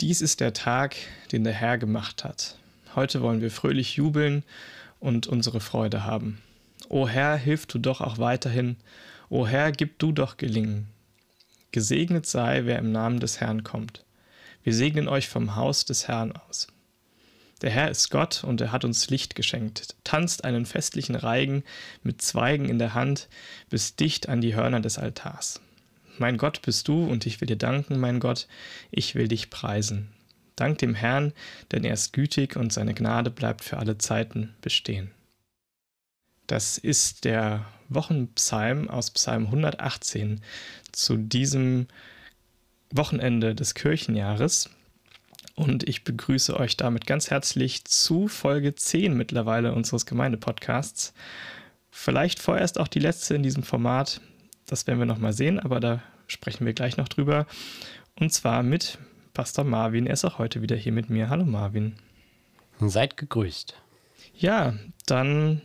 Dies ist der Tag, den der Herr gemacht hat. Heute wollen wir fröhlich jubeln und unsere Freude haben. O Herr, hilf du doch auch weiterhin. O Herr, gib du doch gelingen. Gesegnet sei, wer im Namen des Herrn kommt. Wir segnen euch vom Haus des Herrn aus. Der Herr ist Gott und er hat uns Licht geschenkt. Tanzt einen festlichen Reigen mit Zweigen in der Hand bis dicht an die Hörner des Altars. Mein Gott bist du und ich will dir danken, mein Gott, ich will dich preisen. Dank dem Herrn, denn er ist gütig und seine Gnade bleibt für alle Zeiten bestehen. Das ist der Wochenpsalm aus Psalm 118 zu diesem Wochenende des Kirchenjahres. Und ich begrüße euch damit ganz herzlich zu Folge 10 mittlerweile unseres Gemeindepodcasts. Vielleicht vorerst auch die letzte in diesem Format. Das werden wir nochmal sehen, aber da sprechen wir gleich noch drüber. Und zwar mit Pastor Marvin. Er ist auch heute wieder hier mit mir. Hallo Marvin. Seid gegrüßt. Ja, dann,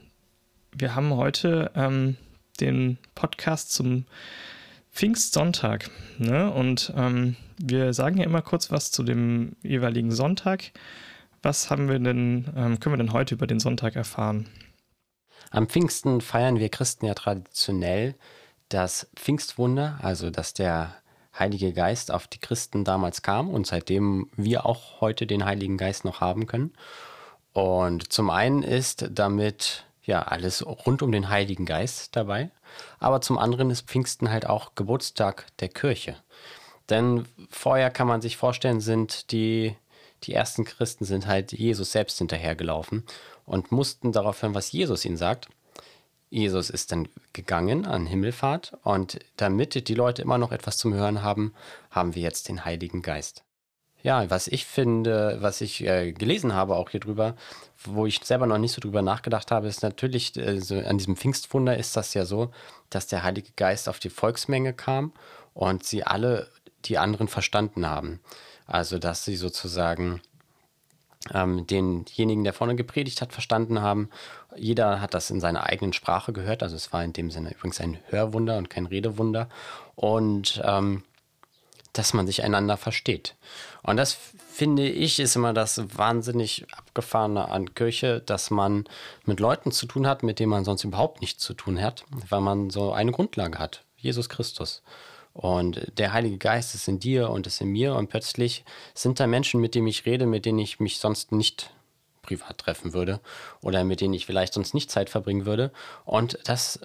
wir haben heute ähm, den Podcast zum Pfingstsonntag. Ne? Und ähm, wir sagen ja immer kurz was zu dem jeweiligen Sonntag. Was haben wir denn, ähm, können wir denn heute über den Sonntag erfahren? Am Pfingsten feiern wir Christen ja traditionell das Pfingstwunder, also dass der Heilige Geist auf die Christen damals kam und seitdem wir auch heute den Heiligen Geist noch haben können. Und zum einen ist damit ja alles rund um den Heiligen Geist dabei, aber zum anderen ist Pfingsten halt auch Geburtstag der Kirche. Denn vorher kann man sich vorstellen, sind die, die ersten Christen sind halt Jesus selbst hinterhergelaufen und mussten darauf hören, was Jesus ihnen sagt. Jesus ist dann gegangen an Himmelfahrt und damit die Leute immer noch etwas zum Hören haben, haben wir jetzt den Heiligen Geist. Ja, was ich finde, was ich äh, gelesen habe auch hier drüber, wo ich selber noch nicht so drüber nachgedacht habe, ist natürlich, äh, an diesem Pfingstwunder ist das ja so, dass der Heilige Geist auf die Volksmenge kam und sie alle die anderen verstanden haben. Also, dass sie sozusagen ähm, denjenigen, der vorne gepredigt hat, verstanden haben. Jeder hat das in seiner eigenen Sprache gehört. Also es war in dem Sinne übrigens ein Hörwunder und kein Redewunder. Und ähm, dass man sich einander versteht. Und das finde ich ist immer das wahnsinnig abgefahrene an Kirche, dass man mit Leuten zu tun hat, mit denen man sonst überhaupt nichts zu tun hat, weil man so eine Grundlage hat. Jesus Christus. Und der Heilige Geist ist in dir und ist in mir. Und plötzlich sind da Menschen, mit denen ich rede, mit denen ich mich sonst nicht privat treffen würde oder mit denen ich vielleicht sonst nicht Zeit verbringen würde. Und das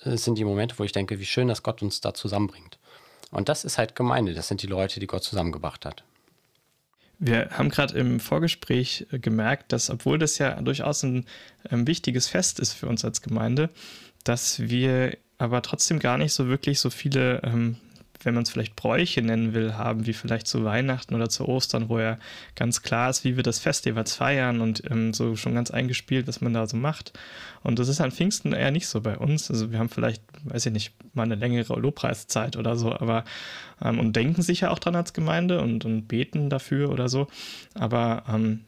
sind die Momente, wo ich denke, wie schön, dass Gott uns da zusammenbringt. Und das ist halt Gemeinde. Das sind die Leute, die Gott zusammengebracht hat. Wir haben gerade im Vorgespräch äh, gemerkt, dass obwohl das ja durchaus ein, ein ähm, wichtiges Fest ist für uns als Gemeinde, dass wir aber trotzdem gar nicht so wirklich so viele, ähm, wenn man es vielleicht Bräuche nennen will, haben, wie vielleicht zu Weihnachten oder zu Ostern, wo ja ganz klar ist, wie wir das Fest jeweils feiern und ähm, so schon ganz eingespielt, was man da so macht. Und das ist an Pfingsten eher nicht so bei uns. Also wir haben vielleicht, weiß ich nicht, mal eine längere Lobpreiszeit oder so, aber ähm, und denken sicher auch dran als Gemeinde und, und beten dafür oder so. Aber ähm,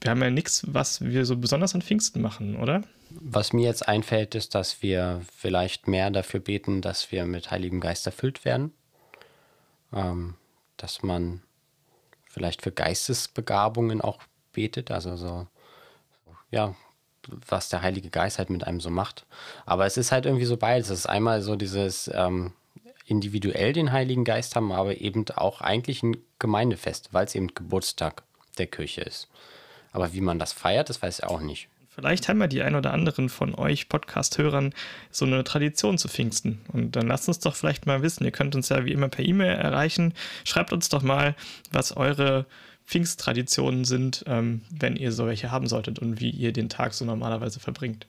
wir haben ja nichts, was wir so besonders an Pfingsten machen, oder? Was mir jetzt einfällt, ist, dass wir vielleicht mehr dafür beten, dass wir mit Heiligem Geist erfüllt werden. Ähm, dass man vielleicht für Geistesbegabungen auch betet, also so, ja, was der Heilige Geist halt mit einem so macht. Aber es ist halt irgendwie so beides. Es ist einmal so dieses ähm, individuell den Heiligen Geist haben, aber eben auch eigentlich ein Gemeindefest, weil es eben Geburtstag der Kirche ist. Aber wie man das feiert, das weiß ich auch nicht. Vielleicht haben ja die ein oder anderen von euch Podcast-Hörern so eine Tradition zu Pfingsten. Und dann lasst uns doch vielleicht mal wissen. Ihr könnt uns ja wie immer per E-Mail erreichen. Schreibt uns doch mal, was eure Pfingsttraditionen sind, ähm, wenn ihr solche haben solltet und wie ihr den Tag so normalerweise verbringt.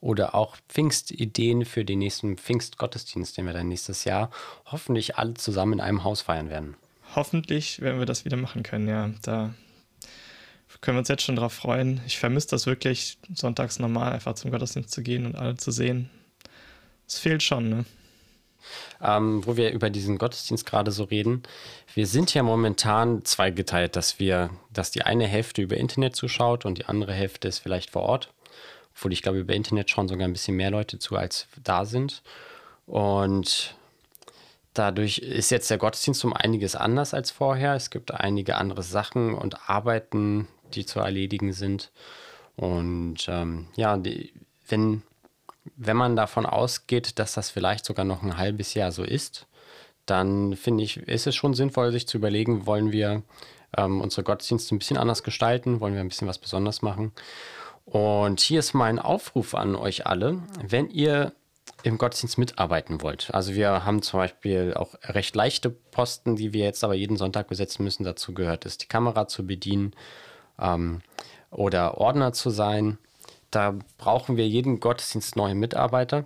Oder auch Pfingstideen für den nächsten Pfingstgottesdienst, den wir dann nächstes Jahr hoffentlich alle zusammen in einem Haus feiern werden. Hoffentlich werden wir das wieder machen können, ja. Da können wir uns jetzt schon darauf freuen. Ich vermisse das wirklich, sonntags normal einfach zum Gottesdienst zu gehen und alle zu sehen. Es fehlt schon, ne? Ähm, wo wir über diesen Gottesdienst gerade so reden. Wir sind ja momentan zweigeteilt, dass wir, dass die eine Hälfte über Internet zuschaut und die andere Hälfte ist vielleicht vor Ort. Obwohl ich glaube, über Internet schauen sogar ein bisschen mehr Leute zu, als da sind. Und Dadurch ist jetzt der Gottesdienst um einiges anders als vorher. Es gibt einige andere Sachen und Arbeiten, die zu erledigen sind. Und ähm, ja, die, wenn, wenn man davon ausgeht, dass das vielleicht sogar noch ein halbes Jahr so ist, dann finde ich, ist es schon sinnvoll, sich zu überlegen, wollen wir ähm, unsere Gottesdienste ein bisschen anders gestalten, wollen wir ein bisschen was Besonderes machen. Und hier ist mein Aufruf an euch alle, wenn ihr im Gottesdienst mitarbeiten wollt. Also wir haben zum Beispiel auch recht leichte Posten, die wir jetzt aber jeden Sonntag besetzen müssen. Dazu gehört es, die Kamera zu bedienen ähm, oder Ordner zu sein. Da brauchen wir jeden Gottesdienst neue Mitarbeiter.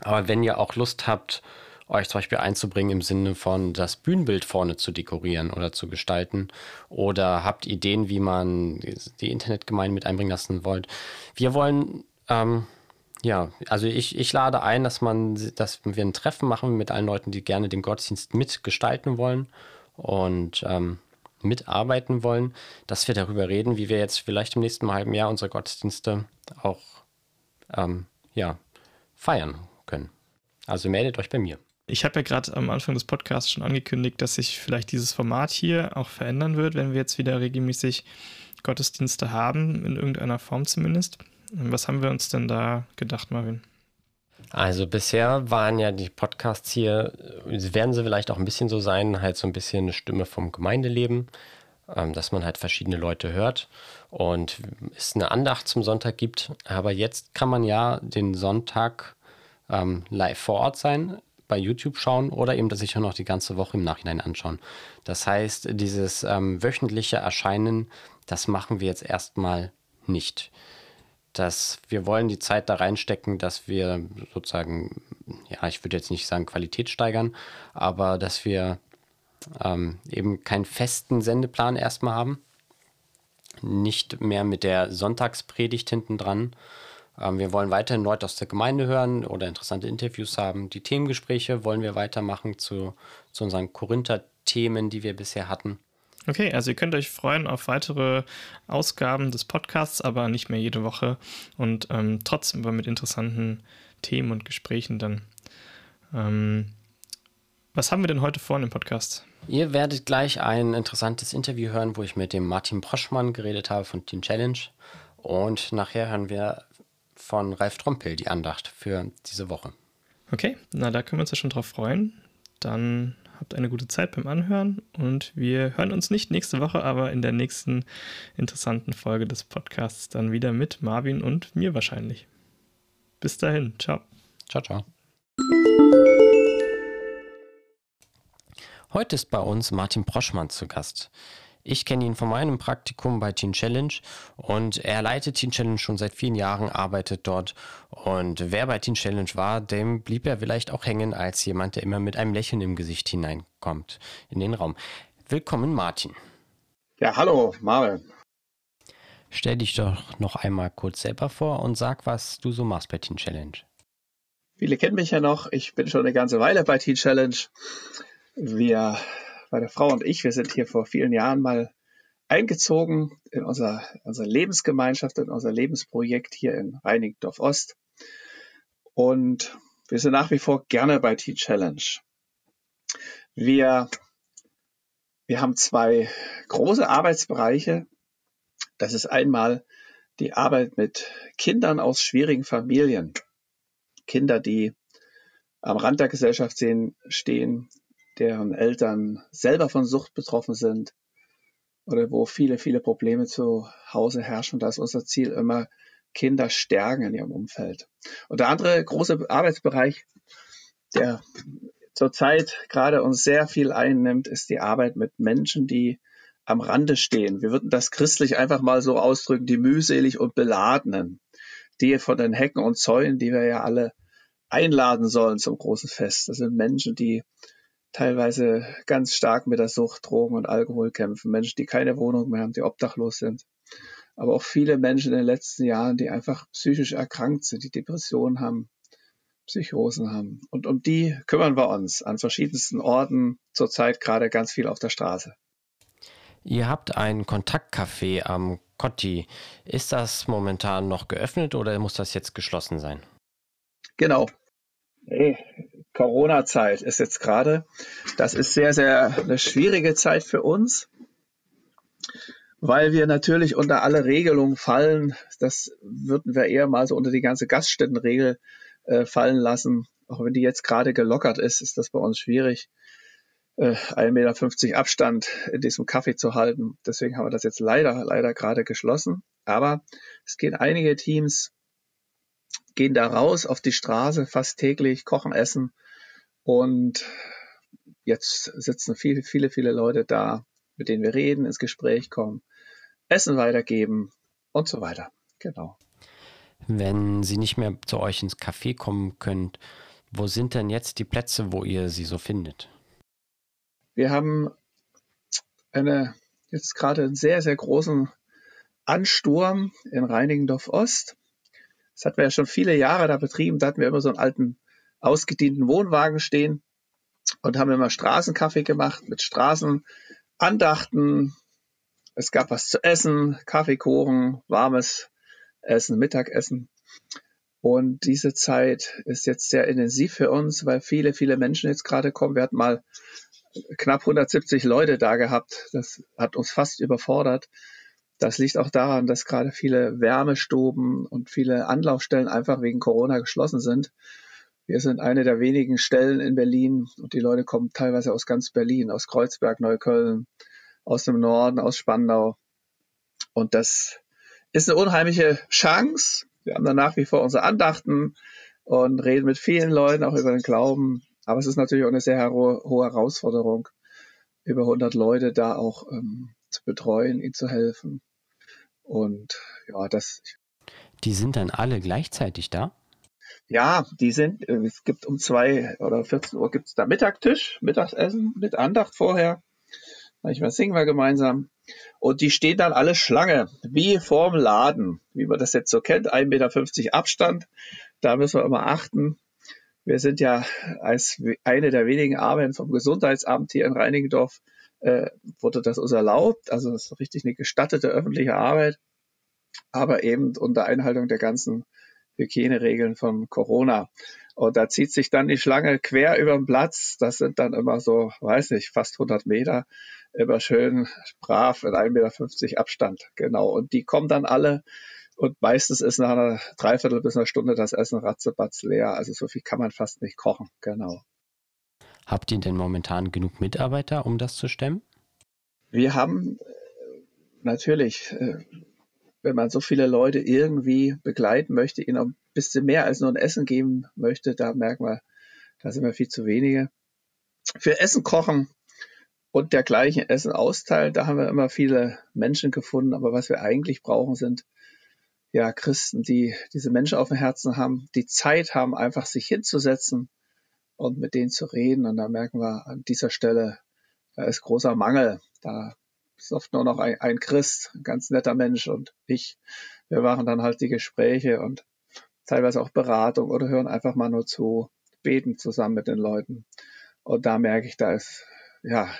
Aber wenn ihr auch Lust habt, euch zum Beispiel einzubringen im Sinne von das Bühnenbild vorne zu dekorieren oder zu gestalten oder habt Ideen, wie man die Internetgemeinde mit einbringen lassen wollt. Wir wollen ähm, ja, also ich, ich lade ein, dass man, dass wir ein Treffen machen mit allen Leuten, die gerne den Gottesdienst mitgestalten wollen und ähm, mitarbeiten wollen, dass wir darüber reden, wie wir jetzt vielleicht im nächsten halben Jahr unsere Gottesdienste auch ähm, ja, feiern können. Also meldet euch bei mir. Ich habe ja gerade am Anfang des Podcasts schon angekündigt, dass sich vielleicht dieses Format hier auch verändern wird, wenn wir jetzt wieder regelmäßig Gottesdienste haben, in irgendeiner Form zumindest. Was haben wir uns denn da gedacht, Marvin? Also bisher waren ja die Podcasts hier, werden sie vielleicht auch ein bisschen so sein, halt so ein bisschen eine Stimme vom Gemeindeleben, ähm, dass man halt verschiedene Leute hört und es eine Andacht zum Sonntag gibt. Aber jetzt kann man ja den Sonntag ähm, live vor Ort sein, bei YouTube schauen oder eben sich auch noch die ganze Woche im Nachhinein anschauen. Das heißt, dieses ähm, wöchentliche Erscheinen, das machen wir jetzt erstmal nicht dass wir wollen die Zeit da reinstecken, dass wir sozusagen, ja, ich würde jetzt nicht sagen Qualität steigern, aber dass wir ähm, eben keinen festen Sendeplan erstmal haben. Nicht mehr mit der Sonntagspredigt hinten dran. Ähm, wir wollen weiterhin Leute aus der Gemeinde hören oder interessante Interviews haben. Die Themengespräche wollen wir weitermachen zu, zu unseren Korinther-Themen, die wir bisher hatten. Okay, also ihr könnt euch freuen auf weitere Ausgaben des Podcasts, aber nicht mehr jede Woche und ähm, trotzdem aber mit interessanten Themen und Gesprächen dann. Ähm, was haben wir denn heute vor im Podcast? Ihr werdet gleich ein interessantes Interview hören, wo ich mit dem Martin Proschmann geredet habe von Team Challenge. Und nachher hören wir von Ralf Trompel die Andacht für diese Woche. Okay, na da können wir uns ja schon drauf freuen. Dann habt eine gute Zeit beim Anhören und wir hören uns nicht nächste Woche, aber in der nächsten interessanten Folge des Podcasts dann wieder mit Marvin und mir wahrscheinlich. Bis dahin, ciao. Ciao, ciao. Heute ist bei uns Martin Proschmann zu Gast. Ich kenne ihn von meinem Praktikum bei Teen Challenge und er leitet Teen Challenge schon seit vielen Jahren, arbeitet dort. Und wer bei Teen Challenge war, dem blieb er vielleicht auch hängen als jemand, der immer mit einem Lächeln im Gesicht hineinkommt in den Raum. Willkommen, Martin. Ja, hallo, Marvin. Stell dich doch noch einmal kurz selber vor und sag, was du so machst bei Teen Challenge. Viele kennen mich ja noch. Ich bin schon eine ganze Weile bei Teen Challenge. Wir meine Frau und ich, wir sind hier vor vielen Jahren mal eingezogen in unser, unsere Lebensgemeinschaft, in unser Lebensprojekt hier in Reinigendorf Ost. Und wir sind nach wie vor gerne bei T-Challenge. Wir, wir haben zwei große Arbeitsbereiche. Das ist einmal die Arbeit mit Kindern aus schwierigen Familien. Kinder, die am Rand der Gesellschaft stehen, deren Eltern selber von Sucht betroffen sind oder wo viele, viele Probleme zu Hause herrschen. Da ist unser Ziel immer, Kinder stärken in ihrem Umfeld. Und der andere große Arbeitsbereich, der zurzeit gerade uns sehr viel einnimmt, ist die Arbeit mit Menschen, die am Rande stehen. Wir würden das christlich einfach mal so ausdrücken, die mühselig und beladenen, die von den Hecken und Zäunen, die wir ja alle einladen sollen zum großen Fest. Das sind Menschen, die teilweise ganz stark mit der Sucht, Drogen und Alkohol kämpfen. Menschen, die keine Wohnung mehr haben, die obdachlos sind. Aber auch viele Menschen in den letzten Jahren, die einfach psychisch erkrankt sind, die Depressionen haben, Psychosen haben. Und um die kümmern wir uns an verschiedensten Orten, zurzeit gerade ganz viel auf der Straße. Ihr habt ein Kontaktcafé am Cotti. Ist das momentan noch geöffnet oder muss das jetzt geschlossen sein? Genau. Nee, Corona-Zeit ist jetzt gerade. Das ist sehr, sehr eine schwierige Zeit für uns, weil wir natürlich unter alle Regelungen fallen. Das würden wir eher mal so unter die ganze Gaststättenregel äh, fallen lassen. Auch wenn die jetzt gerade gelockert ist, ist das bei uns schwierig, äh, 1,50 Meter Abstand in diesem Kaffee zu halten. Deswegen haben wir das jetzt leider, leider gerade geschlossen. Aber es gehen einige Teams, gehen da raus auf die Straße fast täglich, kochen, essen. Und jetzt sitzen viele, viele, viele Leute da, mit denen wir reden, ins Gespräch kommen, Essen weitergeben und so weiter. Genau. Wenn Sie nicht mehr zu euch ins Café kommen könnt, wo sind denn jetzt die Plätze, wo ihr sie so findet? Wir haben eine, jetzt gerade einen sehr, sehr großen Ansturm in Reinigendorf Ost. Das hatten wir ja schon viele Jahre da betrieben. Da hatten wir immer so einen alten, ausgedienten Wohnwagen stehen und haben immer Straßenkaffee gemacht mit Straßenandachten. Es gab was zu essen, Kaffeekuchen, warmes Essen, Mittagessen. Und diese Zeit ist jetzt sehr intensiv für uns, weil viele, viele Menschen jetzt gerade kommen. Wir hatten mal knapp 170 Leute da gehabt. Das hat uns fast überfordert. Das liegt auch daran, dass gerade viele Wärmestuben und viele Anlaufstellen einfach wegen Corona geschlossen sind. Wir sind eine der wenigen Stellen in Berlin und die Leute kommen teilweise aus ganz Berlin, aus Kreuzberg, Neukölln, aus dem Norden, aus Spandau. Und das ist eine unheimliche Chance. Wir haben dann nach wie vor unsere Andachten und reden mit vielen Leuten auch über den Glauben. Aber es ist natürlich auch eine sehr hohe, hohe Herausforderung, über 100 Leute da auch ähm, zu betreuen, ihnen zu helfen. Und ja, das. Die sind dann alle gleichzeitig da? Ja, die sind, äh, es gibt um zwei oder 14 Uhr gibt es da Mittagtisch, Mittagessen mit Andacht vorher. Manchmal singen wir gemeinsam. Und die stehen dann alle Schlange, wie vorm Laden, wie man das jetzt so kennt, 1,50 Meter Abstand. Da müssen wir immer achten. Wir sind ja als eine der wenigen Arbeiten vom Gesundheitsamt hier in Reinigendorf äh, wurde das uns erlaubt. Also das ist richtig eine gestattete öffentliche Arbeit, aber eben unter Einhaltung der ganzen Hygieneregeln von Corona. Und da zieht sich dann die Schlange quer über den Platz. Das sind dann immer so, weiß nicht, fast 100 Meter. Immer schön brav in 1,50 Meter Abstand. Genau. Und die kommen dann alle. Und meistens ist nach einer Dreiviertel bis einer Stunde das Essen ratzebatz leer. Also so viel kann man fast nicht kochen. Genau. Habt ihr denn momentan genug Mitarbeiter, um das zu stemmen? Wir haben äh, natürlich, äh, wenn man so viele Leute irgendwie begleiten möchte, ihnen ein bisschen mehr als nur ein Essen geben möchte, da merken wir, da sind wir viel zu wenige. Für Essen kochen und dergleichen Essen austeilen, da haben wir immer viele Menschen gefunden, aber was wir eigentlich brauchen, sind ja Christen, die diese Menschen auf dem Herzen haben, die Zeit haben, einfach sich hinzusetzen und mit denen zu reden. Und da merken wir an dieser Stelle, da ist großer Mangel. Da ist oft nur noch ein, ein Christ, ein ganz netter Mensch und ich. Wir machen dann halt die Gespräche und teilweise auch Beratung oder hören einfach mal nur zu, beten zusammen mit den Leuten. Und da merke ich, da ist, ja,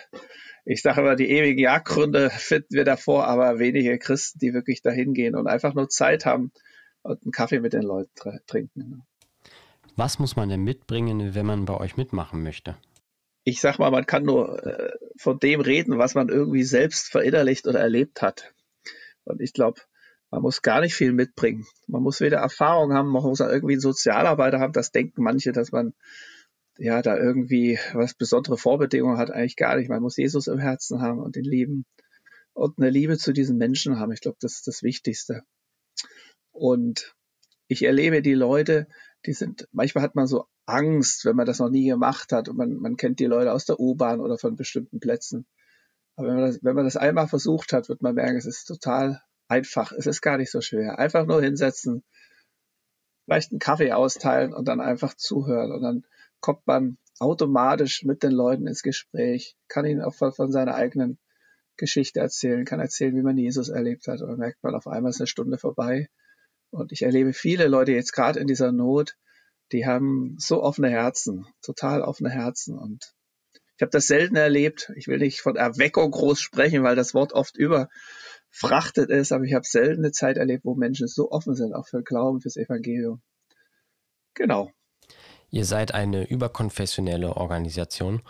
ich sage immer, die ewigen Jagdgründe finden wir davor, aber wenige Christen, die wirklich dahin gehen und einfach nur Zeit haben und einen Kaffee mit den Leuten trinken. Was muss man denn mitbringen, wenn man bei euch mitmachen möchte? Ich sag mal, man kann nur äh, von dem reden, was man irgendwie selbst verinnerlicht oder erlebt hat. Und ich glaube, man muss gar nicht viel mitbringen. Man muss weder Erfahrung haben, man muss irgendwie einen Sozialarbeiter haben. Das denken manche, dass man ja da irgendwie was besondere Vorbedingungen hat. Eigentlich gar nicht. Man muss Jesus im Herzen haben und ihn lieben und eine Liebe zu diesen Menschen haben. Ich glaube, das ist das Wichtigste. Und ich erlebe die Leute, die sind, manchmal hat man so Angst, wenn man das noch nie gemacht hat und man, man kennt die Leute aus der U-Bahn oder von bestimmten Plätzen. Aber wenn man, das, wenn man das einmal versucht hat, wird man merken, es ist total einfach. Es ist gar nicht so schwer. Einfach nur hinsetzen, vielleicht einen Kaffee austeilen und dann einfach zuhören. Und dann kommt man automatisch mit den Leuten ins Gespräch, kann ihnen auch von, von seiner eigenen Geschichte erzählen, kann erzählen, wie man Jesus erlebt hat. Und dann merkt man auf einmal ist eine Stunde vorbei und ich erlebe viele Leute jetzt gerade in dieser Not, die haben so offene Herzen, total offene Herzen. Und ich habe das selten erlebt. Ich will nicht von Erweckung groß sprechen, weil das Wort oft überfrachtet ist, aber ich habe selten eine Zeit erlebt, wo Menschen so offen sind, auch für Glauben, fürs Evangelium. Genau. Ihr seid eine überkonfessionelle Organisation.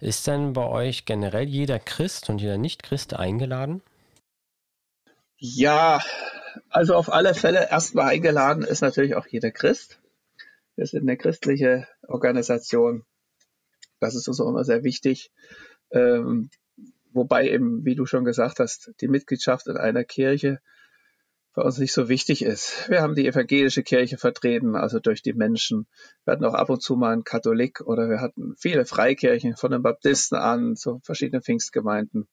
Ist denn bei euch generell jeder Christ und jeder Nicht-Christ eingeladen? Ja, also auf alle Fälle erstmal eingeladen ist natürlich auch jeder Christ. Wir sind eine christliche Organisation. Das ist uns auch immer sehr wichtig. Ähm, wobei eben, wie du schon gesagt hast, die Mitgliedschaft in einer Kirche bei uns nicht so wichtig ist. Wir haben die evangelische Kirche vertreten, also durch die Menschen. Wir hatten auch ab und zu mal einen Katholik oder wir hatten viele Freikirchen von den Baptisten an zu verschiedenen Pfingstgemeinden.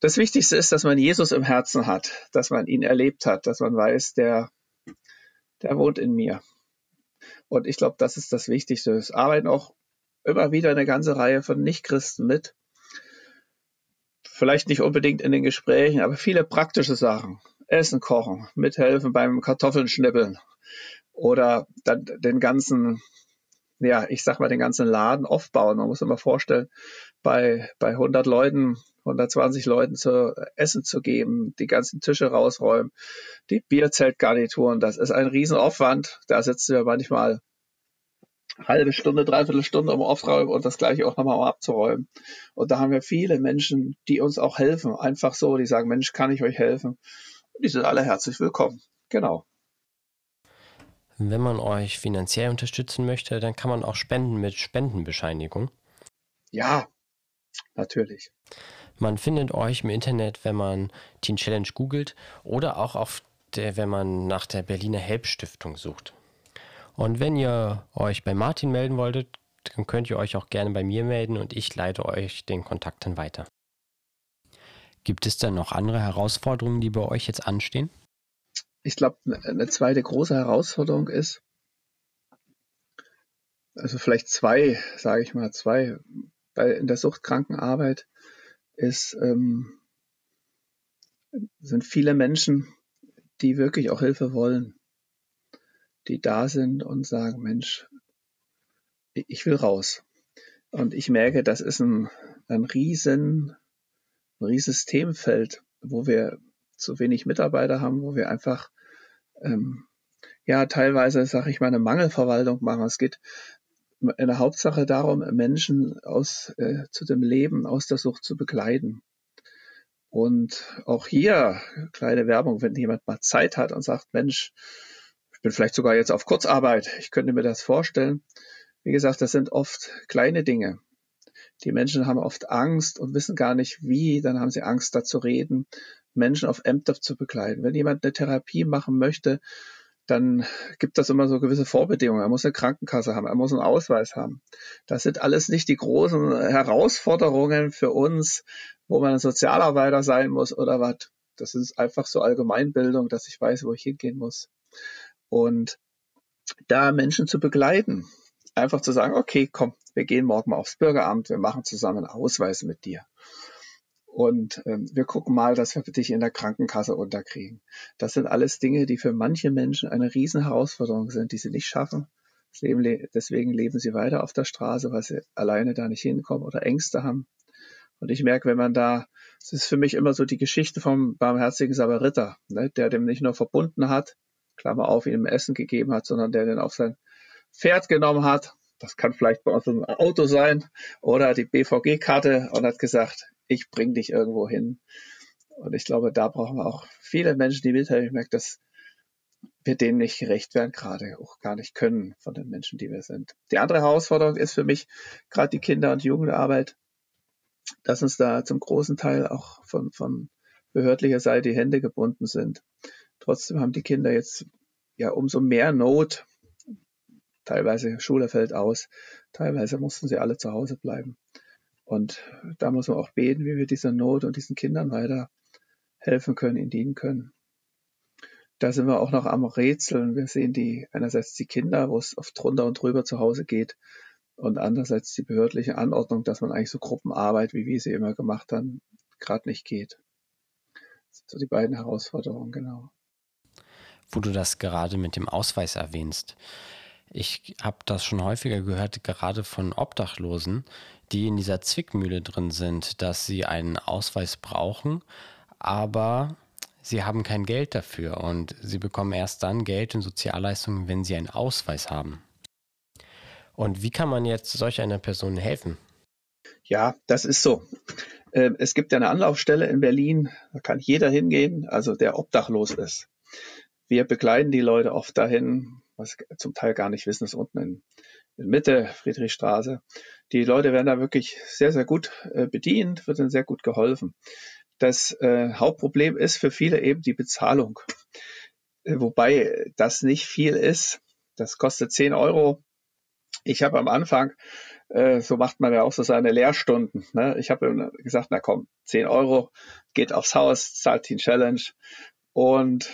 Das Wichtigste ist, dass man Jesus im Herzen hat, dass man ihn erlebt hat, dass man weiß, der, der wohnt in mir. Und ich glaube, das ist das Wichtigste. Es arbeiten auch immer wieder eine ganze Reihe von Nichtchristen mit. Vielleicht nicht unbedingt in den Gesprächen, aber viele praktische Sachen. Essen kochen, mithelfen beim Kartoffeln schnippeln oder dann den ganzen, ja, ich sag mal, den ganzen Laden aufbauen. Man muss sich mal vorstellen, bei, bei 100 Leuten, 120 Leuten zu essen zu geben, die ganzen Tische rausräumen, die Bierzeltgarnituren, das ist ein Riesenaufwand. Da sitzen wir manchmal halbe Stunde, dreiviertel Stunde, um aufräumen und das gleiche auch nochmal um abzuräumen. Und da haben wir viele Menschen, die uns auch helfen. Einfach so, die sagen, Mensch, kann ich euch helfen? Die sind alle herzlich willkommen. Genau. Wenn man euch finanziell unterstützen möchte, dann kann man auch spenden mit Spendenbescheinigung. Ja, natürlich. Man findet euch im Internet, wenn man Teen Challenge googelt oder auch auf der, wenn man nach der Berliner Help Stiftung sucht. Und wenn ihr euch bei Martin melden wolltet, dann könnt ihr euch auch gerne bei mir melden und ich leite euch den Kontakt dann weiter. Gibt es dann noch andere Herausforderungen, die bei euch jetzt anstehen? Ich glaube, eine zweite große Herausforderung ist, also vielleicht zwei, sage ich mal, zwei, bei in der Suchtkrankenarbeit ist, ähm, sind viele Menschen, die wirklich auch Hilfe wollen, die da sind und sagen, Mensch, ich will raus. Und ich merke, das ist ein, ein riesen ein riesiges Themenfeld, wo wir zu wenig Mitarbeiter haben, wo wir einfach ähm, ja teilweise, sage ich mal, eine Mangelverwaltung machen. Es geht in der Hauptsache darum, Menschen aus äh, zu dem Leben aus der Sucht zu begleiten. Und auch hier kleine Werbung, wenn jemand mal Zeit hat und sagt, Mensch, ich bin vielleicht sogar jetzt auf Kurzarbeit, ich könnte mir das vorstellen. Wie gesagt, das sind oft kleine Dinge. Die Menschen haben oft Angst und wissen gar nicht wie, dann haben sie Angst, da zu reden, Menschen auf Ämter zu begleiten. Wenn jemand eine Therapie machen möchte, dann gibt das immer so gewisse Vorbedingungen. Er muss eine Krankenkasse haben, er muss einen Ausweis haben. Das sind alles nicht die großen Herausforderungen für uns, wo man ein Sozialarbeiter sein muss oder was. Das ist einfach so Allgemeinbildung, dass ich weiß, wo ich hingehen muss. Und da Menschen zu begleiten, einfach zu sagen, okay, komm, wir gehen morgen mal aufs Bürgeramt, wir machen zusammen einen Ausweis mit dir. Und ähm, wir gucken mal, dass wir dich in der Krankenkasse unterkriegen. Das sind alles Dinge, die für manche Menschen eine riesen Herausforderung sind, die sie nicht schaffen. Deswegen leben sie weiter auf der Straße, weil sie alleine da nicht hinkommen oder Ängste haben. Und ich merke, wenn man da, es ist für mich immer so die Geschichte vom barmherzigen Samariter, ne, der dem nicht nur verbunden hat, Klammer auf, ihm Essen gegeben hat, sondern der den auf sein Pferd genommen hat. Das kann vielleicht bei uns ein Auto sein oder die BVG-Karte und hat gesagt, ich bring dich irgendwo hin. Und ich glaube, da brauchen wir auch viele Menschen, die mithelfen. Ich merke, dass wir denen nicht gerecht werden, gerade auch gar nicht können von den Menschen, die wir sind. Die andere Herausforderung ist für mich gerade die Kinder- und Jugendarbeit, dass uns da zum großen Teil auch von, von behördlicher Seite die Hände gebunden sind. Trotzdem haben die Kinder jetzt ja umso mehr Not, Teilweise Schule fällt aus, teilweise mussten sie alle zu Hause bleiben. Und da muss man auch beten, wie wir dieser Not und diesen Kindern weiter helfen können, ihnen dienen können. Da sind wir auch noch am Rätseln. Wir sehen die einerseits die Kinder, wo es oft drunter und drüber zu Hause geht, und andererseits die behördliche Anordnung, dass man eigentlich so Gruppenarbeit, wie wir sie immer gemacht haben, gerade nicht geht. So die beiden Herausforderungen, genau. Wo du das gerade mit dem Ausweis erwähnst. Ich habe das schon häufiger gehört, gerade von Obdachlosen, die in dieser Zwickmühle drin sind, dass sie einen Ausweis brauchen, aber sie haben kein Geld dafür und sie bekommen erst dann Geld und Sozialleistungen, wenn sie einen Ausweis haben. Und wie kann man jetzt solch einer Person helfen? Ja, das ist so. Ähm, es gibt ja eine Anlaufstelle in Berlin, da kann jeder hingehen, also der obdachlos ist. Wir begleiten die Leute oft dahin, was zum Teil gar nicht wissen, ist unten in, in Mitte, Friedrichstraße. Die Leute werden da wirklich sehr, sehr gut äh, bedient, wird ihnen sehr gut geholfen. Das äh, Hauptproblem ist für viele eben die Bezahlung. Äh, wobei das nicht viel ist. Das kostet 10 Euro. Ich habe am Anfang, äh, so macht man ja auch so seine Lehrstunden. Ne? Ich habe gesagt, na komm, 10 Euro, geht aufs Haus, zahlt die Challenge. Und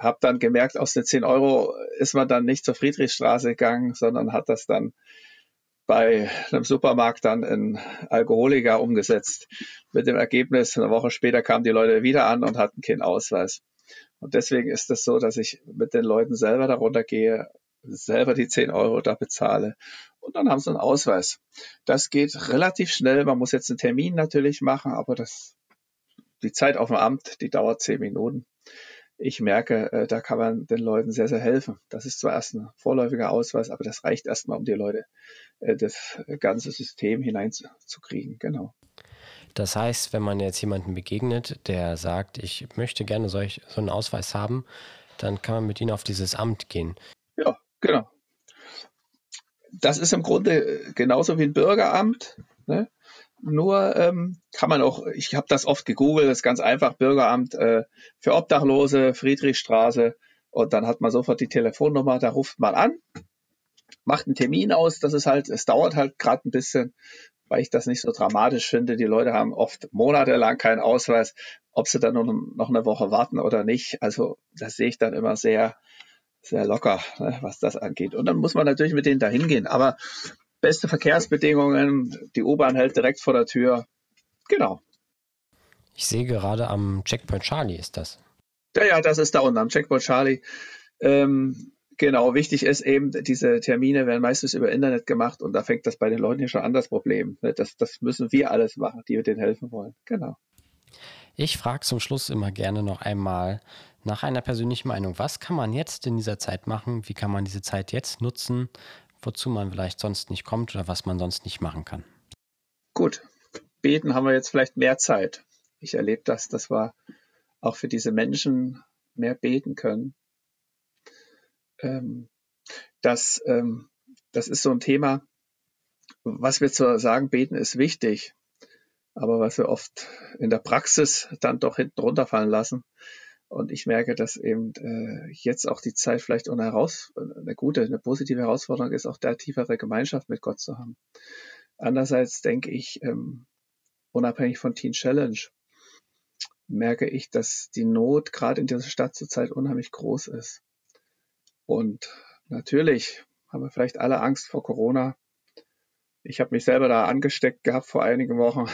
habe dann gemerkt, aus den 10 Euro ist man dann nicht zur Friedrichstraße gegangen, sondern hat das dann bei einem Supermarkt dann in Alkoholiker umgesetzt. Mit dem Ergebnis, eine Woche später kamen die Leute wieder an und hatten keinen Ausweis. Und deswegen ist es das so, dass ich mit den Leuten selber darunter gehe, selber die 10 Euro da bezahle. Und dann haben sie einen Ausweis. Das geht relativ schnell. Man muss jetzt einen Termin natürlich machen, aber das, die Zeit auf dem Amt, die dauert 10 Minuten ich merke, äh, da kann man den Leuten sehr, sehr helfen. Das ist zwar erst ein vorläufiger Ausweis, aber das reicht erstmal, um die Leute äh, das ganze System hineinzukriegen. Genau. Das heißt, wenn man jetzt jemanden begegnet, der sagt, ich möchte gerne solch, so einen Ausweis haben, dann kann man mit ihnen auf dieses Amt gehen. Ja, genau. Das ist im Grunde genauso wie ein Bürgeramt. Ne? Nur ähm, kann man auch, ich habe das oft gegoogelt, das ist ganz einfach, Bürgeramt äh, für Obdachlose, Friedrichstraße und dann hat man sofort die Telefonnummer, da ruft man an, macht einen Termin aus, das ist halt, es dauert halt gerade ein bisschen, weil ich das nicht so dramatisch finde. Die Leute haben oft monatelang keinen Ausweis, ob sie dann noch eine Woche warten oder nicht. Also das sehe ich dann immer sehr, sehr locker, ne, was das angeht. Und dann muss man natürlich mit denen da hingehen. Aber beste Verkehrsbedingungen, die U-Bahn hält direkt vor der Tür. Genau. Ich sehe gerade am Checkpoint Charlie ist das. Ja, ja, das ist da unten am Checkpoint Charlie. Ähm, genau, wichtig ist eben, diese Termine werden meistens über Internet gemacht und da fängt das bei den Leuten hier schon an, das Problem. Ne? Das, das müssen wir alles machen, die wir denen helfen wollen. Genau. Ich frage zum Schluss immer gerne noch einmal nach einer persönlichen Meinung. Was kann man jetzt in dieser Zeit machen? Wie kann man diese Zeit jetzt nutzen? Wozu man vielleicht sonst nicht kommt oder was man sonst nicht machen kann. Gut, beten haben wir jetzt vielleicht mehr Zeit. Ich erlebe das, dass wir auch für diese Menschen mehr beten können. Ähm, das, ähm, das ist so ein Thema, was wir zu sagen, beten ist wichtig, aber was wir oft in der Praxis dann doch hinten runterfallen lassen, und ich merke, dass eben äh, jetzt auch die Zeit vielleicht eine, heraus, eine gute, eine positive Herausforderung ist, auch da tiefere Gemeinschaft mit Gott zu haben. Andererseits denke ich, ähm, unabhängig von Teen Challenge, merke ich, dass die Not gerade in dieser Stadt zurzeit unheimlich groß ist. Und natürlich haben wir vielleicht alle Angst vor Corona. Ich habe mich selber da angesteckt gehabt vor einigen Wochen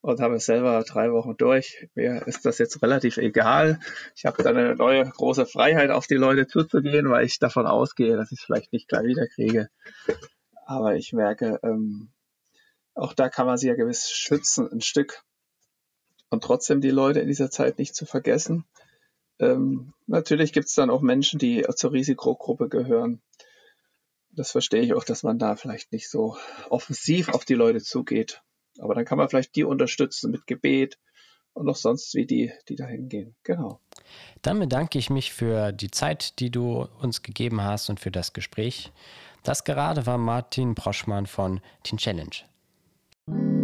und habe es selber drei Wochen durch. Mir ist das jetzt relativ egal. Ich habe dann eine neue große Freiheit, auf die Leute zuzugehen, weil ich davon ausgehe, dass ich es vielleicht nicht gleich wieder kriege. Aber ich merke, ähm, auch da kann man sie ja gewiss schützen, ein Stück. Und trotzdem die Leute in dieser Zeit nicht zu vergessen. Ähm, natürlich gibt es dann auch Menschen, die zur Risikogruppe gehören. Das verstehe ich auch, dass man da vielleicht nicht so offensiv auf die Leute zugeht. Aber dann kann man vielleicht die unterstützen mit Gebet und noch sonst wie die, die da hingehen. Genau. Dann bedanke ich mich für die Zeit, die du uns gegeben hast und für das Gespräch. Das gerade war Martin Broschmann von Teen Challenge.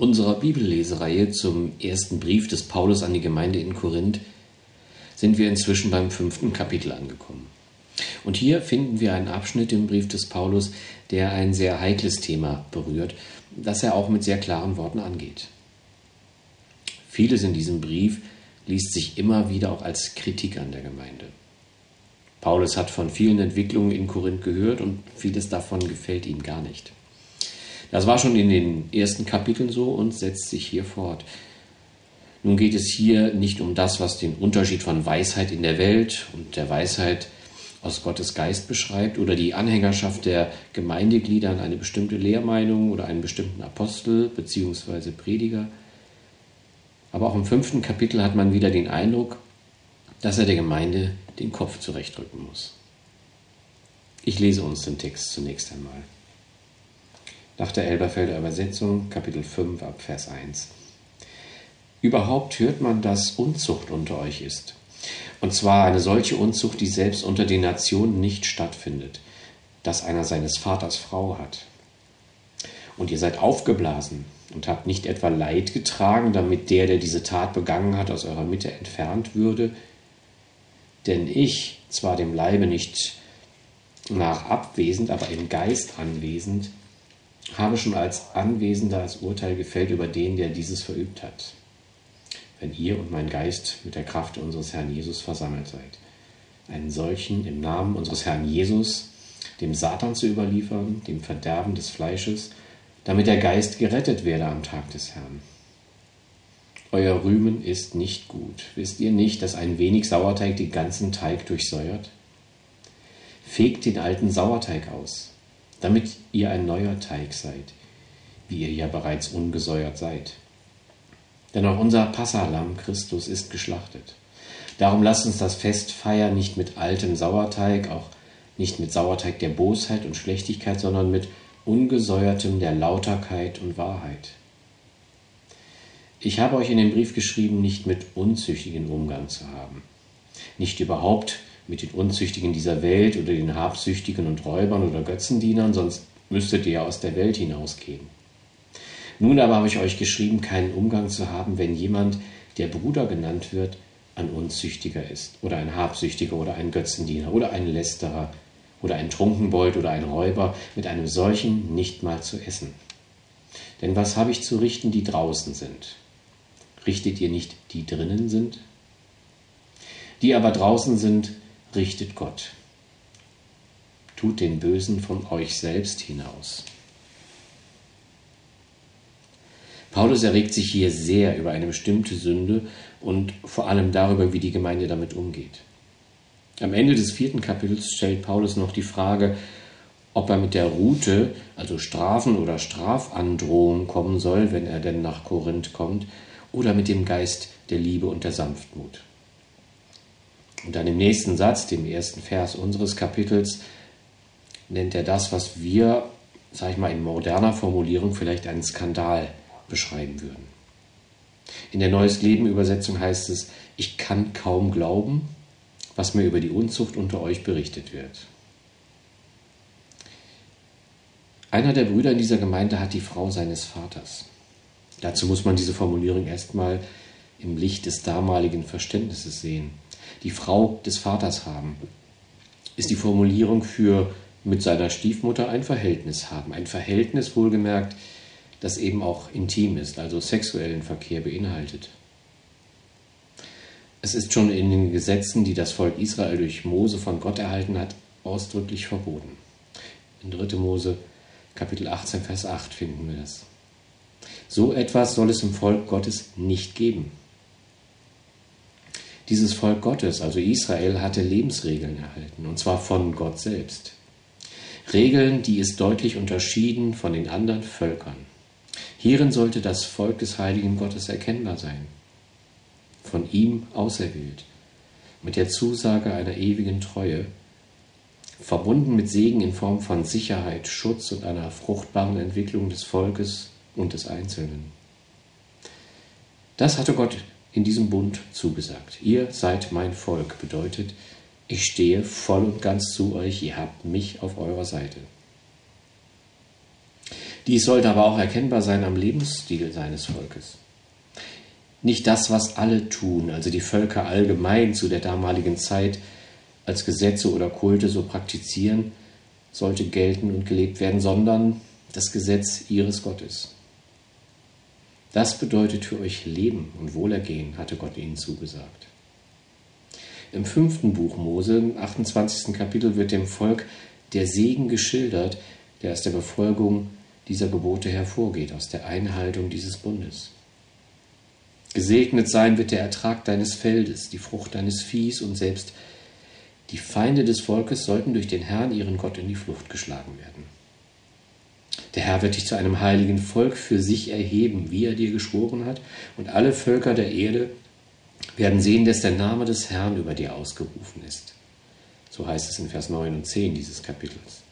Unserer Bibellesereihe zum ersten Brief des Paulus an die Gemeinde in Korinth sind wir inzwischen beim fünften Kapitel angekommen. Und hier finden wir einen Abschnitt im Brief des Paulus, der ein sehr heikles Thema berührt, das er auch mit sehr klaren Worten angeht. Vieles in diesem Brief liest sich immer wieder auch als Kritik an der Gemeinde. Paulus hat von vielen Entwicklungen in Korinth gehört und vieles davon gefällt ihm gar nicht. Das war schon in den ersten Kapiteln so und setzt sich hier fort. Nun geht es hier nicht um das, was den Unterschied von Weisheit in der Welt und der Weisheit aus Gottes Geist beschreibt oder die Anhängerschaft der Gemeindeglieder an eine bestimmte Lehrmeinung oder einen bestimmten Apostel bzw. Prediger. Aber auch im fünften Kapitel hat man wieder den Eindruck, dass er der Gemeinde den Kopf zurechtrücken muss. Ich lese uns den Text zunächst einmal. Nach der Elberfelder Übersetzung, Kapitel 5 ab Vers 1. Überhaupt hört man, dass Unzucht unter euch ist. Und zwar eine solche Unzucht, die selbst unter den Nationen nicht stattfindet, dass einer seines Vaters Frau hat. Und ihr seid aufgeblasen und habt nicht etwa Leid getragen, damit der, der diese Tat begangen hat, aus eurer Mitte entfernt würde. Denn ich, zwar dem Leibe nicht nach abwesend, aber im Geist anwesend, habe schon als Anwesender das Urteil gefällt über den, der dieses verübt hat wenn ihr und mein Geist mit der Kraft unseres Herrn Jesus versammelt seid. Einen solchen im Namen unseres Herrn Jesus dem Satan zu überliefern, dem Verderben des Fleisches, damit der Geist gerettet werde am Tag des Herrn. Euer Rühmen ist nicht gut. Wisst ihr nicht, dass ein wenig Sauerteig den ganzen Teig durchsäuert? Fegt den alten Sauerteig aus, damit ihr ein neuer Teig seid, wie ihr ja bereits ungesäuert seid. Denn auch unser Passalam Christus ist geschlachtet. Darum lasst uns das Fest feiern nicht mit altem Sauerteig, auch nicht mit Sauerteig der Bosheit und Schlechtigkeit, sondern mit ungesäuertem der Lauterkeit und Wahrheit. Ich habe euch in dem Brief geschrieben, nicht mit unzüchtigen Umgang zu haben, nicht überhaupt mit den Unzüchtigen dieser Welt oder den Habsüchtigen und Räubern oder Götzendienern, sonst müsstet ihr aus der Welt hinausgehen. Nun aber habe ich euch geschrieben, keinen Umgang zu haben, wenn jemand, der Bruder genannt wird, ein Unzüchtiger ist oder ein Habsüchtiger oder ein Götzendiener oder ein Lästerer oder ein Trunkenbold oder ein Räuber, mit einem solchen nicht mal zu essen. Denn was habe ich zu richten, die draußen sind? Richtet ihr nicht, die drinnen sind? Die aber draußen sind, richtet Gott. Tut den Bösen von euch selbst hinaus. Paulus erregt sich hier sehr über eine bestimmte Sünde und vor allem darüber, wie die Gemeinde damit umgeht. Am Ende des vierten Kapitels stellt Paulus noch die Frage, ob er mit der Route, also Strafen oder Strafandrohung kommen soll, wenn er denn nach Korinth kommt, oder mit dem Geist der Liebe und der Sanftmut. Und dann im nächsten Satz, dem ersten Vers unseres Kapitels, nennt er das, was wir, sag ich mal, in moderner Formulierung vielleicht einen Skandal beschreiben würden. In der Neues Leben Übersetzung heißt es, ich kann kaum glauben, was mir über die Unzucht unter euch berichtet wird. Einer der Brüder in dieser Gemeinde hat die Frau seines Vaters. Dazu muss man diese Formulierung erstmal im Licht des damaligen Verständnisses sehen. Die Frau des Vaters haben ist die Formulierung für mit seiner Stiefmutter ein Verhältnis haben. Ein Verhältnis wohlgemerkt, das eben auch intim ist, also sexuellen Verkehr beinhaltet. Es ist schon in den Gesetzen, die das Volk Israel durch Mose von Gott erhalten hat, ausdrücklich verboten. In 3. Mose Kapitel 18, Vers 8 finden wir das. So etwas soll es im Volk Gottes nicht geben. Dieses Volk Gottes, also Israel, hatte Lebensregeln erhalten, und zwar von Gott selbst. Regeln, die es deutlich unterschieden von den anderen Völkern. Hierin sollte das Volk des heiligen Gottes erkennbar sein, von ihm auserwählt, mit der Zusage einer ewigen Treue, verbunden mit Segen in Form von Sicherheit, Schutz und einer fruchtbaren Entwicklung des Volkes und des Einzelnen. Das hatte Gott in diesem Bund zugesagt. Ihr seid mein Volk bedeutet, ich stehe voll und ganz zu euch, ihr habt mich auf eurer Seite. Dies sollte aber auch erkennbar sein am Lebensstil seines Volkes. Nicht das, was alle tun, also die Völker allgemein zu der damaligen Zeit als Gesetze oder Kulte so praktizieren, sollte gelten und gelebt werden, sondern das Gesetz ihres Gottes. Das bedeutet für euch Leben und Wohlergehen, hatte Gott ihnen zugesagt. Im fünften Buch Mose, im 28. Kapitel, wird dem Volk der Segen geschildert, der aus der Befolgung dieser Gebote hervorgeht, aus der Einhaltung dieses Bundes. Gesegnet sein wird der Ertrag deines Feldes, die Frucht deines Viehs und selbst Die Feinde des Volkes sollten durch den Herrn, ihren Gott, in die Flucht geschlagen werden. Der Herr wird dich zu einem heiligen Volk für sich erheben, wie er dir geschworen hat, und alle Völker der Erde werden sehen, dass der Name des Herrn über dir ausgerufen ist. So heißt es in Vers 9 und 10 dieses Kapitels.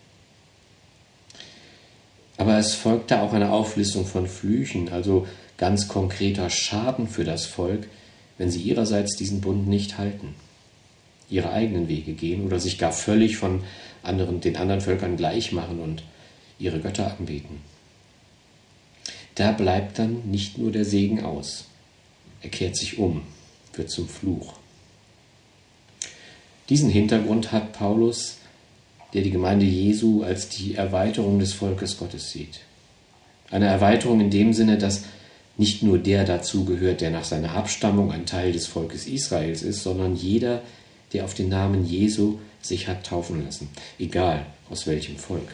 Aber es folgte auch eine Auflistung von Flüchen, also ganz konkreter Schaden für das Volk, wenn sie ihrerseits diesen Bund nicht halten, ihre eigenen Wege gehen oder sich gar völlig von anderen, den anderen Völkern gleich machen und ihre Götter anbeten. Da bleibt dann nicht nur der Segen aus. Er kehrt sich um, wird zum Fluch. Diesen Hintergrund hat Paulus, der die Gemeinde Jesu als die Erweiterung des Volkes Gottes sieht. Eine Erweiterung in dem Sinne, dass nicht nur der dazugehört, der nach seiner Abstammung ein Teil des Volkes Israels ist, sondern jeder, der auf den Namen Jesu sich hat taufen lassen, egal aus welchem Volk.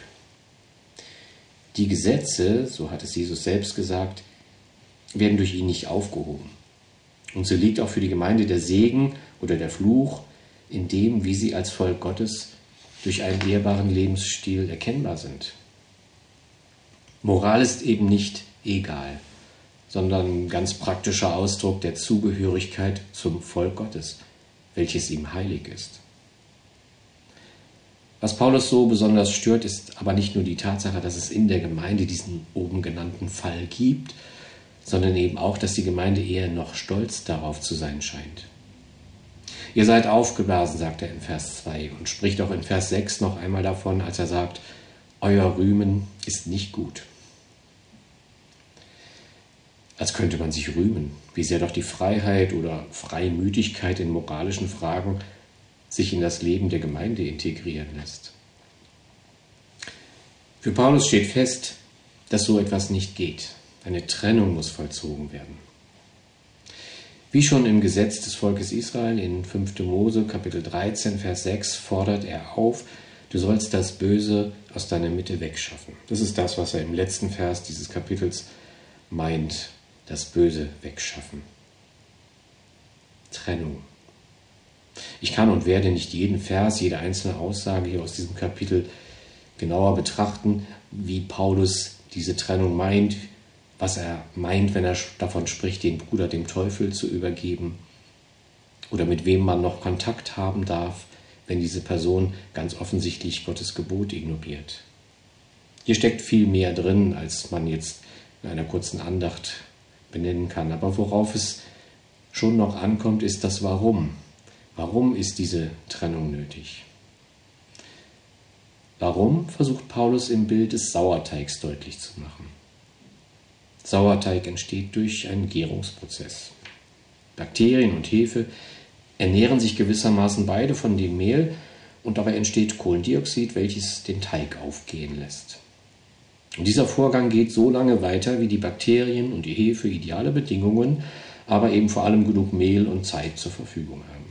Die Gesetze, so hat es Jesus selbst gesagt, werden durch ihn nicht aufgehoben. Und so liegt auch für die Gemeinde der Segen oder der Fluch in dem, wie sie als Volk Gottes durch einen ehrbaren Lebensstil erkennbar sind. Moral ist eben nicht egal, sondern ganz praktischer Ausdruck der Zugehörigkeit zum Volk Gottes, welches ihm heilig ist. Was Paulus so besonders stört, ist aber nicht nur die Tatsache, dass es in der Gemeinde diesen oben genannten Fall gibt, sondern eben auch, dass die Gemeinde eher noch stolz darauf zu sein scheint. Ihr seid aufgeblasen, sagt er in Vers 2 und spricht auch in Vers 6 noch einmal davon, als er sagt, euer Rühmen ist nicht gut. Als könnte man sich rühmen, wie sehr doch die Freiheit oder Freimütigkeit in moralischen Fragen sich in das Leben der Gemeinde integrieren lässt. Für Paulus steht fest, dass so etwas nicht geht. Eine Trennung muss vollzogen werden. Wie schon im Gesetz des Volkes Israel in 5. Mose Kapitel 13 Vers 6 fordert er auf, du sollst das Böse aus deiner Mitte wegschaffen. Das ist das, was er im letzten Vers dieses Kapitels meint, das Böse wegschaffen. Trennung. Ich kann und werde nicht jeden Vers, jede einzelne Aussage hier aus diesem Kapitel genauer betrachten, wie Paulus diese Trennung meint, was er meint, wenn er davon spricht, den Bruder dem Teufel zu übergeben oder mit wem man noch Kontakt haben darf, wenn diese Person ganz offensichtlich Gottes Gebot ignoriert. Hier steckt viel mehr drin, als man jetzt in einer kurzen Andacht benennen kann. Aber worauf es schon noch ankommt, ist das Warum. Warum ist diese Trennung nötig? Warum versucht Paulus im Bild des Sauerteigs deutlich zu machen? Sauerteig entsteht durch einen Gärungsprozess. Bakterien und Hefe ernähren sich gewissermaßen beide von dem Mehl und dabei entsteht Kohlendioxid, welches den Teig aufgehen lässt. Und dieser Vorgang geht so lange weiter, wie die Bakterien und die Hefe ideale Bedingungen, aber eben vor allem genug Mehl und Zeit zur Verfügung haben.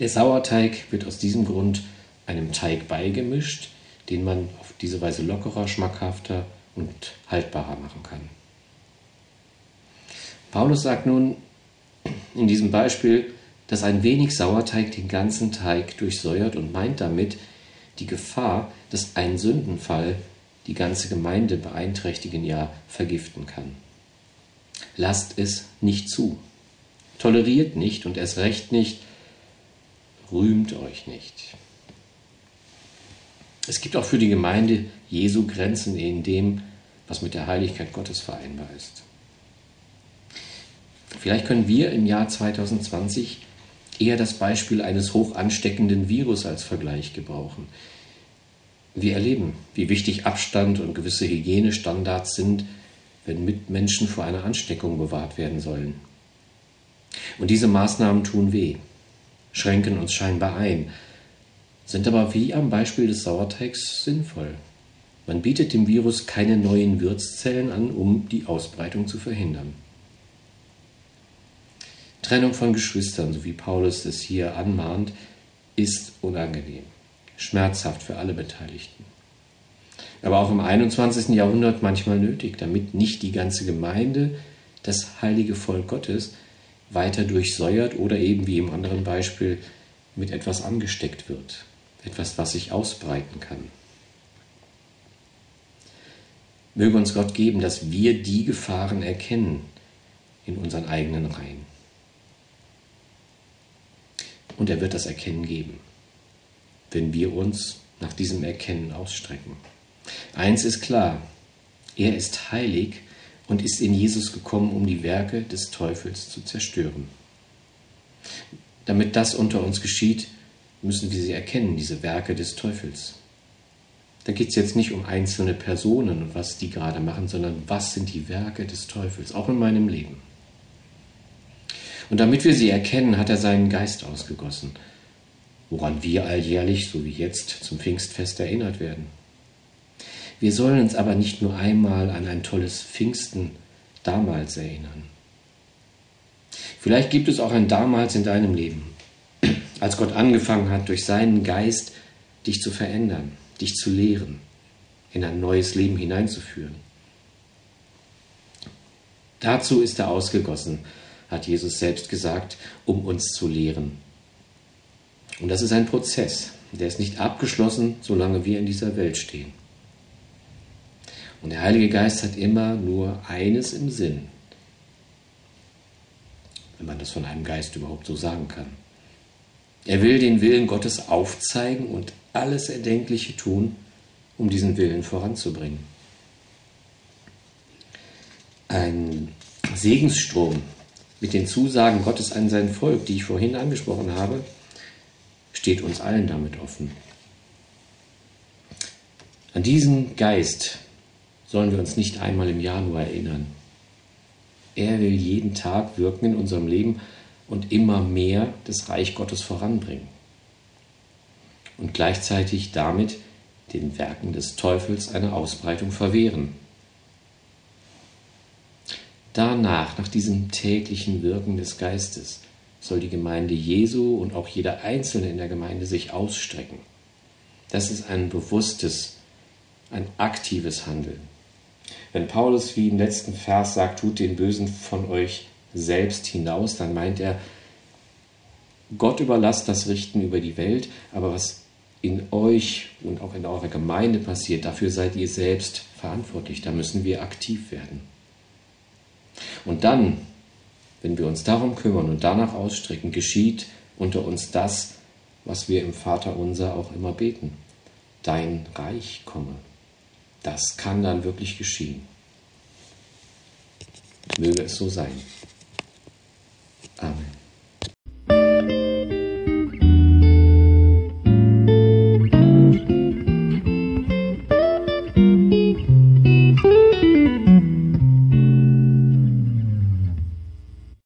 Der Sauerteig wird aus diesem Grund einem Teig beigemischt, den man auf diese Weise lockerer, schmackhafter und haltbarer machen kann. Paulus sagt nun in diesem Beispiel, dass ein wenig Sauerteig den ganzen Teig durchsäuert und meint damit die Gefahr, dass ein Sündenfall die ganze Gemeinde beeinträchtigen, ja vergiften kann. Lasst es nicht zu. Toleriert nicht und erst recht nicht, rühmt euch nicht. Es gibt auch für die Gemeinde Jesu Grenzen in dem, was mit der Heiligkeit Gottes vereinbar ist. Vielleicht können wir im Jahr 2020 eher das Beispiel eines hoch ansteckenden Virus als Vergleich gebrauchen. Wir erleben, wie wichtig Abstand und gewisse Hygienestandards sind, wenn Mitmenschen vor einer Ansteckung bewahrt werden sollen. Und diese Maßnahmen tun weh schränken uns scheinbar ein, sind aber wie am Beispiel des Sauerteigs sinnvoll. Man bietet dem Virus keine neuen Wirtszellen an, um die Ausbreitung zu verhindern. Trennung von Geschwistern, so wie Paulus es hier anmahnt, ist unangenehm, schmerzhaft für alle Beteiligten. Aber auch im 21. Jahrhundert manchmal nötig, damit nicht die ganze Gemeinde, das heilige Volk Gottes, weiter durchsäuert oder eben wie im anderen Beispiel mit etwas angesteckt wird, etwas, was sich ausbreiten kann. Möge uns Gott geben, dass wir die Gefahren erkennen in unseren eigenen Reihen. Und er wird das Erkennen geben, wenn wir uns nach diesem Erkennen ausstrecken. Eins ist klar, er ist heilig und ist in Jesus gekommen, um die Werke des Teufels zu zerstören. Damit das unter uns geschieht, müssen wir sie erkennen, diese Werke des Teufels. Da geht es jetzt nicht um einzelne Personen und was die gerade machen, sondern was sind die Werke des Teufels, auch in meinem Leben. Und damit wir sie erkennen, hat er seinen Geist ausgegossen, woran wir alljährlich, so wie jetzt, zum Pfingstfest erinnert werden. Wir sollen uns aber nicht nur einmal an ein tolles Pfingsten damals erinnern. Vielleicht gibt es auch ein damals in deinem Leben, als Gott angefangen hat, durch seinen Geist dich zu verändern, dich zu lehren, in ein neues Leben hineinzuführen. Dazu ist er ausgegossen, hat Jesus selbst gesagt, um uns zu lehren. Und das ist ein Prozess, der ist nicht abgeschlossen, solange wir in dieser Welt stehen. Und der Heilige Geist hat immer nur eines im Sinn, wenn man das von einem Geist überhaupt so sagen kann. Er will den Willen Gottes aufzeigen und alles Erdenkliche tun, um diesen Willen voranzubringen. Ein Segensstrom mit den Zusagen Gottes an sein Volk, die ich vorhin angesprochen habe, steht uns allen damit offen. An diesen Geist sollen wir uns nicht einmal im Jahr nur erinnern. Er will jeden Tag wirken in unserem Leben und immer mehr das Reich Gottes voranbringen. Und gleichzeitig damit den Werken des Teufels eine Ausbreitung verwehren. Danach, nach diesem täglichen Wirken des Geistes, soll die Gemeinde Jesu und auch jeder Einzelne in der Gemeinde sich ausstrecken. Das ist ein bewusstes, ein aktives Handeln. Wenn Paulus wie im letzten Vers sagt, tut den Bösen von euch selbst hinaus, dann meint er, Gott überlasst das Richten über die Welt, aber was in euch und auch in eurer Gemeinde passiert, dafür seid ihr selbst verantwortlich. Da müssen wir aktiv werden. Und dann, wenn wir uns darum kümmern und danach ausstrecken, geschieht unter uns das, was wir im Vater unser auch immer beten. Dein Reich komme. Das kann dann wirklich geschehen. Möge es so sein.